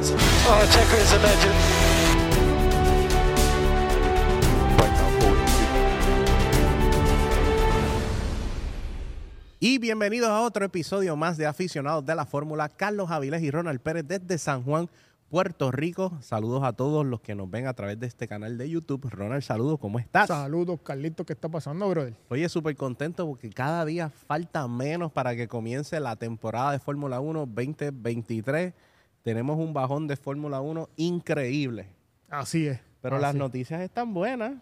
Oh, Checo is a legend. Y bienvenidos a otro episodio más de Aficionados de la Fórmula. Carlos Avilés y Ronald Pérez desde San Juan, Puerto Rico. Saludos a todos los que nos ven a través de este canal de YouTube. Ronald, saludos, ¿cómo estás? Saludos, Carlitos, ¿qué está pasando, brother? Oye, súper contento porque cada día falta menos para que comience la temporada de Fórmula 1 2023. Tenemos un bajón de Fórmula 1 increíble. Así es. Pero así las es. noticias están buenas.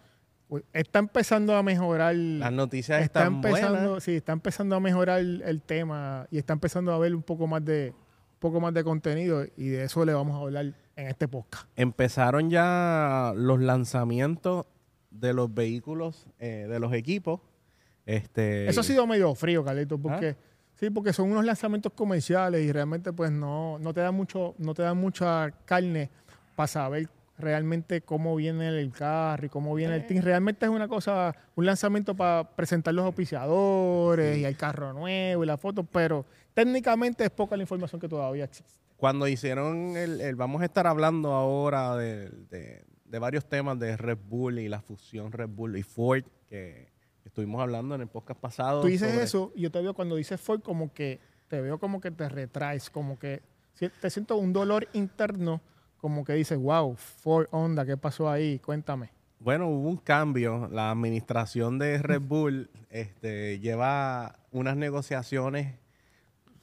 Está empezando a mejorar. Las noticias está están empezando, buenas. sí, está empezando a mejorar el, el tema y está empezando a haber un poco más de un poco más de contenido y de eso le vamos a hablar en este podcast. Empezaron ya los lanzamientos de los vehículos eh, de los equipos. Este, Eso ha sido medio frío, Carlitos, porque Ah. Sí, porque son unos lanzamientos comerciales y realmente pues no, no te dan mucho, no te dan mucha carne para saber realmente cómo viene el carro y cómo viene el team. Realmente es una cosa, un lanzamiento para presentar los auspiciadores y el carro nuevo y la foto, pero técnicamente es poca la información que todavía existe. Cuando hicieron el, el- Vamos a estar hablando ahora de, de- de varios temas de Red Bull y la fusión Red Bull y Ford, que estuvimos hablando en el podcast pasado. Tú dices sobre- eso y yo te veo cuando dices Ford como que te veo como que te retraes, como que te siento un dolor interno, como que dices, wow, Ford Honda, ¿qué pasó ahí? Cuéntame. Bueno, hubo un cambio. La administración de Red Bull este, lleva unas negociaciones.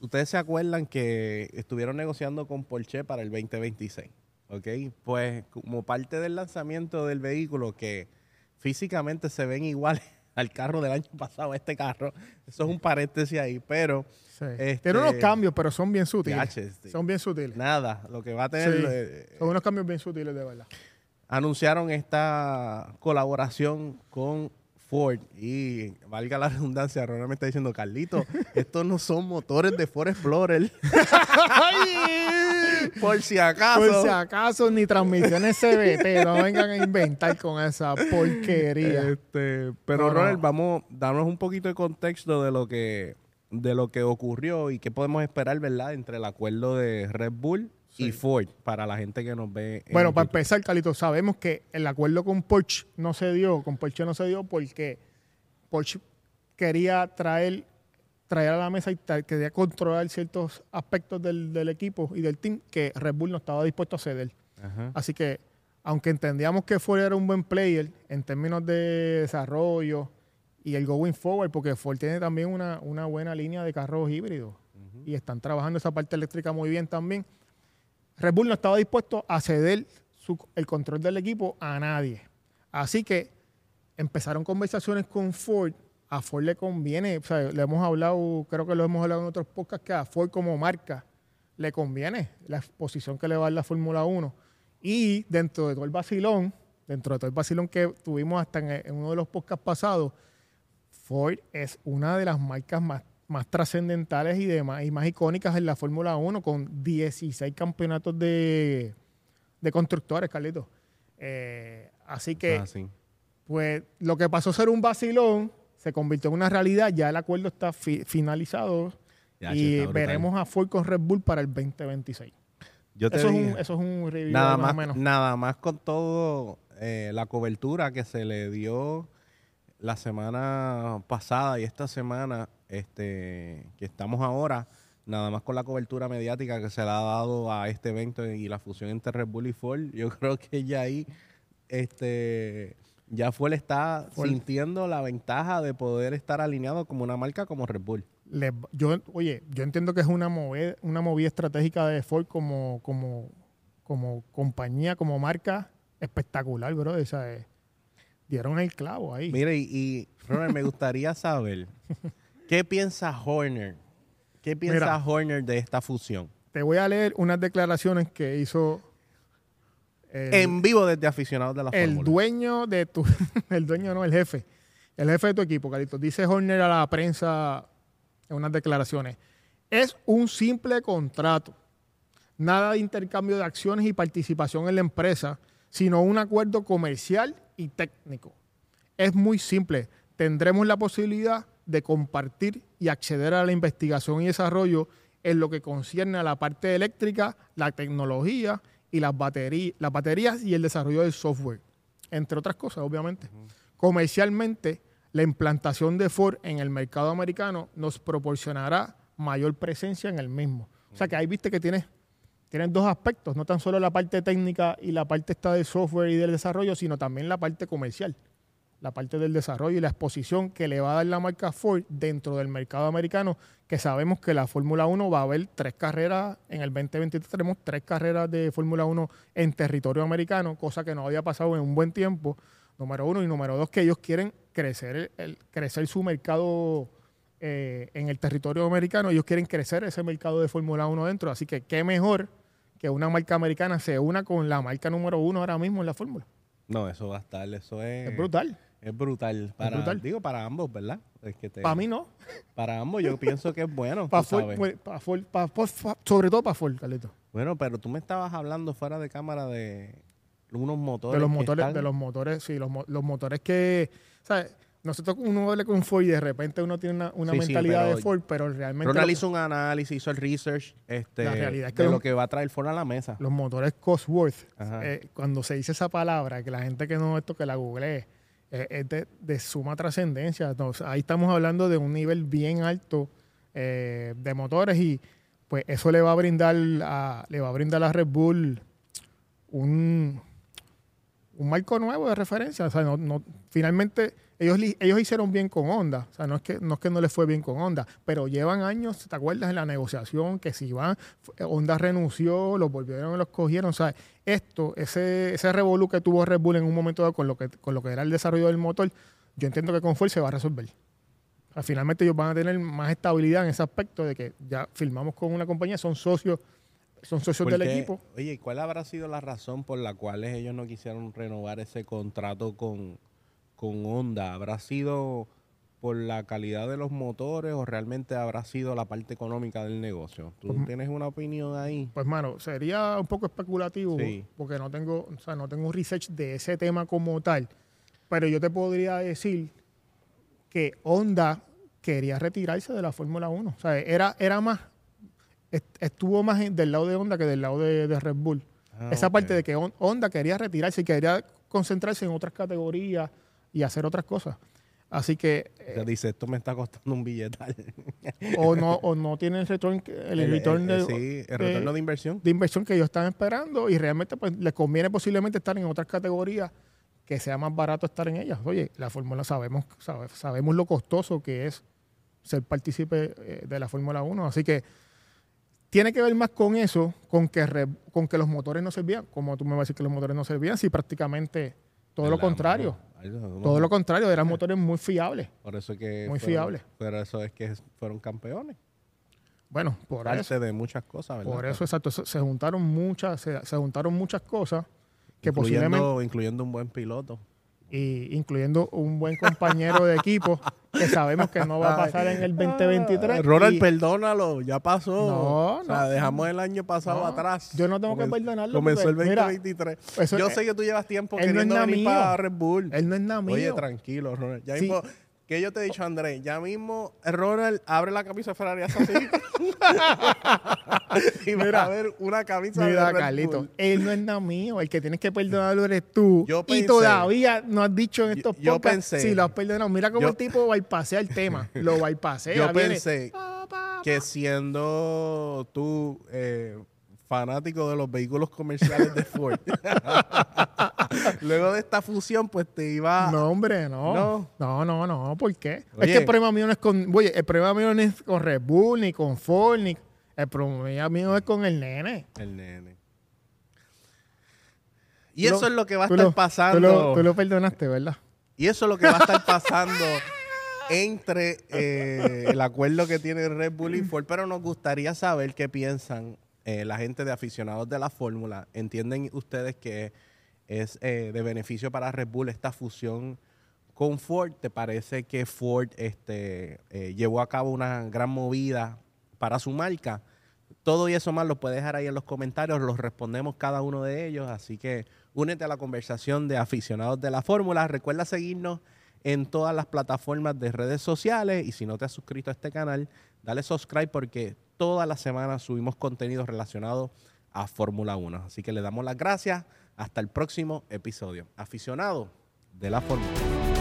Ustedes se acuerdan que estuvieron negociando con Porsche para el 2026, ¿ok? Pues como parte del lanzamiento del vehículo que físicamente se ven iguales al carro del año pasado, este carro, eso es un paréntesis ahí, pero Sí. Este- Tiene unos cambios, pero son bien sutiles. Son bien sutiles. nada, lo que va a tener... Sí. eh, Son unos cambios bien sutiles, de verdad. anunciaron esta colaboración con Ford y valga la redundancia, Ronald me está diciendo, Carlito, estos no son motores de Ford Explorer. Por si acaso. Por si acaso, ni transmisiones CBT, no vengan a inventar con esa porquería. Este, pero No, no. Ronald, vamos, darnos un poquito de contexto de lo que de lo que ocurrió y qué podemos esperar, ¿verdad? Entre el acuerdo de Red Bull y. Ford para la gente que nos ve. en Bueno, para YouTube. empezar, Carlito, sabemos que el acuerdo con Porsche no se dio, con Porsche no se dio porque Porsche quería traer, traer a la mesa y quería controlar ciertos aspectos del, del equipo y del team que Red Bull no estaba dispuesto a ceder. Ajá. Así que, aunque entendíamos que Ford era un buen player en términos de desarrollo y el going forward, porque Ford tiene también una, una buena línea de carros híbridos y están trabajando esa parte eléctrica muy bien también. Red Bull no estaba dispuesto a ceder su- el control del equipo a nadie. Así que empezaron conversaciones con Ford. A Ford le conviene, o sea, le hemos hablado, creo que lo hemos hablado en otros podcasts, que a Ford como marca le conviene la exposición que le va a dar la Fórmula 1. Y dentro de todo el vacilón, dentro de todo el vacilón que tuvimos hasta en, en uno de los podcasts pasados, Ford es una de las marcas más, más trascendentales y, de más, y más icónicas en la Fórmula 1, con 16 campeonatos de, de constructores, Carlitos. Eh, así que, Ah, sí. pues, lo que pasó a ser un vacilón se convirtió en una realidad. Ya el acuerdo está fi- finalizado Ya, y está veremos a Ford con Red Bull para el 2026. Yo te Eso es, un, eso es un review nada más, más, o menos. nada más con todo eh, la cobertura que se le dio la semana pasada y esta semana este que estamos ahora nada más con la cobertura mediática que se le ha dado a este evento y la fusión entre Red Bull y Ford yo creo que ya ahí este ya Ford está Ford. sintiendo la ventaja de poder estar alineado como una marca como Red Bull yo, oye, yo entiendo que es una movida, una movida estratégica de Ford como, como, como compañía, como marca espectacular, bro. O sea, eh, dieron el clavo ahí. Mire, y, y me gustaría saber, ¿qué piensa Horner? ¿Qué piensa Mira. Horner de esta fusión? Te voy a leer unas declaraciones que hizo el, en vivo desde aficionados de la el Fórmula. dueño de tu, el dueño no, el jefe, el jefe de tu equipo, Carlitos. Dice Horner a la prensa en unas declaraciones, es un simple contrato, nada de intercambio de acciones y participación en la empresa, sino un acuerdo comercial y técnico. Es muy simple, tendremos la posibilidad de compartir y acceder a la investigación y desarrollo en lo que concierne a la parte eléctrica, la tecnología y las baterías, las baterías y el desarrollo del software, entre otras cosas, obviamente. Comercialmente, la implantación de Ford en el mercado americano nos proporcionará mayor presencia en el mismo. O sea que ahí viste que tienes, tienes dos aspectos, no tan solo la parte técnica y la parte está del software y del desarrollo, sino también la parte comercial, la parte del desarrollo y la exposición que le va a dar la marca Ford dentro del mercado americano, que sabemos que la Fórmula 1 va a haber tres carreras, en el 2023 tenemos tres carreras de Fórmula 1 en territorio americano, cosa que no había pasado en un buen tiempo, número uno, y número dos, que ellos quieren crecer, el, crecer su mercado eh, en el territorio americano, ellos quieren crecer ese mercado de Fórmula 1 dentro, así que qué mejor que una marca americana se una con la marca número uno ahora mismo en la Fórmula. No, eso va a estar, eso es... Es brutal. Es brutal. Para, Digo, para ambos, ¿verdad? para mí no. Para ambos yo pienso que es bueno. para Ford, sobre todo para Ford, Carlito. Bueno, pero tú me estabas hablando fuera de cámara de unos motores. De los motores, de los motores, sí, los, los motores que... ¿sabes? Nosotros uno habla con Ford y de repente uno tiene una, mentalidad de Ford, pero realmente... Ronald hizo un análisis, hizo el research este, de lo que va a traer Ford a la mesa. Los motores Cosworth, eh, cuando se dice esa palabra, que la gente que no esto que la googlee, eh, es de, suma trascendencia. ahí estamos hablando de un nivel bien alto eh, de motores y pues eso le va a brindar a, le va a brindar a Red Bull un, un marco nuevo de referencia. O sea, no, finalmente ellos, ellos hicieron bien con Honda. O sea, no es, que, no es que no les fue bien con Honda, pero llevan años, ¿te acuerdas en la negociación? Que si van, Honda renunció, los volvieron y los cogieron. O sea, esto, ese, ese revolú que tuvo Red Bull en un momento dado con lo que, con lo que era el desarrollo del motor, yo entiendo que con Ford se va a resolver. finalmente ellos van a tener más estabilidad en ese aspecto de que ya firmamos con una compañía, son socios son socios del equipo. Oye, ¿cuál habrá sido la razón por la cual ellos no quisieron renovar ese contrato con, con Honda? ¿Habrá sido por la calidad de los motores o realmente habrá sido la parte económica del negocio? ¿Tú pues, tienes una opinión ahí? Pues, mano, sería un poco especulativo porque no tengo, o sea, no tengo research de ese tema como tal. Pero yo te podría decir que Honda quería retirarse de la Fórmula 1. O sea, era, era más, estuvo más del lado de Honda que del lado de, Red Bull. Ah, Esa parte de que Honda quería retirarse y quería concentrarse en otras categorías y hacer otras cosas. Así que... Eh, dice, esto me está costando un billetal. o no o no tiene el retorno, el, retorno sí, el retorno de, inversión. De inversión que ellos están esperando y realmente pues les conviene posiblemente estar en otras categorías que sea más barato estar en ellas. Oye, la Fórmula sabemos, sabemos lo costoso que es ser partícipe eh, de la Fórmula 1. Así que tiene que ver más con eso, con que, con que los motores no servían. Como tú me vas a decir que los motores no servían, si prácticamente todo lo contrario. todo lo contrario, eran motores muy fiables. Por eso que. Muy fiables. Pero eso es que fueron campeones. Bueno, por eso. de muchas cosas, ¿verdad? Por eso, exacto. Se, juntaron muchas, se, juntaron muchas cosas que incluyendo, posiblemente. Incluyendo un buen piloto y incluyendo un buen compañero de equipo que sabemos que no va a pasar en el 2023. Ronald, perdónalo, ya pasó. No, o sea, dejamos el año pasado atrás. Yo no tengo que perdonarlo. Comenzó el 2023. yo sé que tú llevas tiempo queriendo venir para Red Bull. Él no es nada mío. Oye, tranquilo, Ronald. Ya mismo, ¿Qué yo te he dicho, Andrés? Ya mismo Ronald abre la camisa de Ferrari así. y mira, a ver una camisa mira, de Red Carlito, Él no es nada mío. El que tienes que perdonarlo eres tú. y todavía no has dicho en estos yo, podcasts pensé, si lo has perdonado. Mira cómo el tipo bypassea el tema. Lo bypassea. Yo pensé que siendo tú... Eh, fanático de los vehículos comerciales de Ford. Luego de esta fusión, pues te iba. No, hombre, no. No, no, no, ¿Por qué? es que el problema mío no es con. Oye, el problema mío no es con Red Bull, ni con Ford, ni. El problema mío es con el nene. El nene. Y eso es lo que va a estar pasando. Tú lo, perdonaste, ¿verdad? Y eso es lo que va a estar pasando entre eh, el acuerdo que tiene Red Bull y Ford. Pero nos gustaría saber qué piensan eh, la gente de aficionados de la fórmula, ¿entienden ustedes que es eh, de beneficio para Red Bull esta fusión con Ford? ¿Te parece que Ford este, eh, llevó a cabo una gran movida para su marca? Todo y eso más lo puedes dejar ahí en los comentarios, los respondemos cada uno de ellos, así que únete a la conversación de aficionados de la fórmula. Recuerda seguirnos en todas las plataformas de redes sociales. Y si no te has suscrito a este canal, dale subscribe porque todas las semanas subimos contenido relacionado a Fórmula 1. Así que le damos las gracias. Hasta el próximo episodio. Aficionado de la Fórmula 1.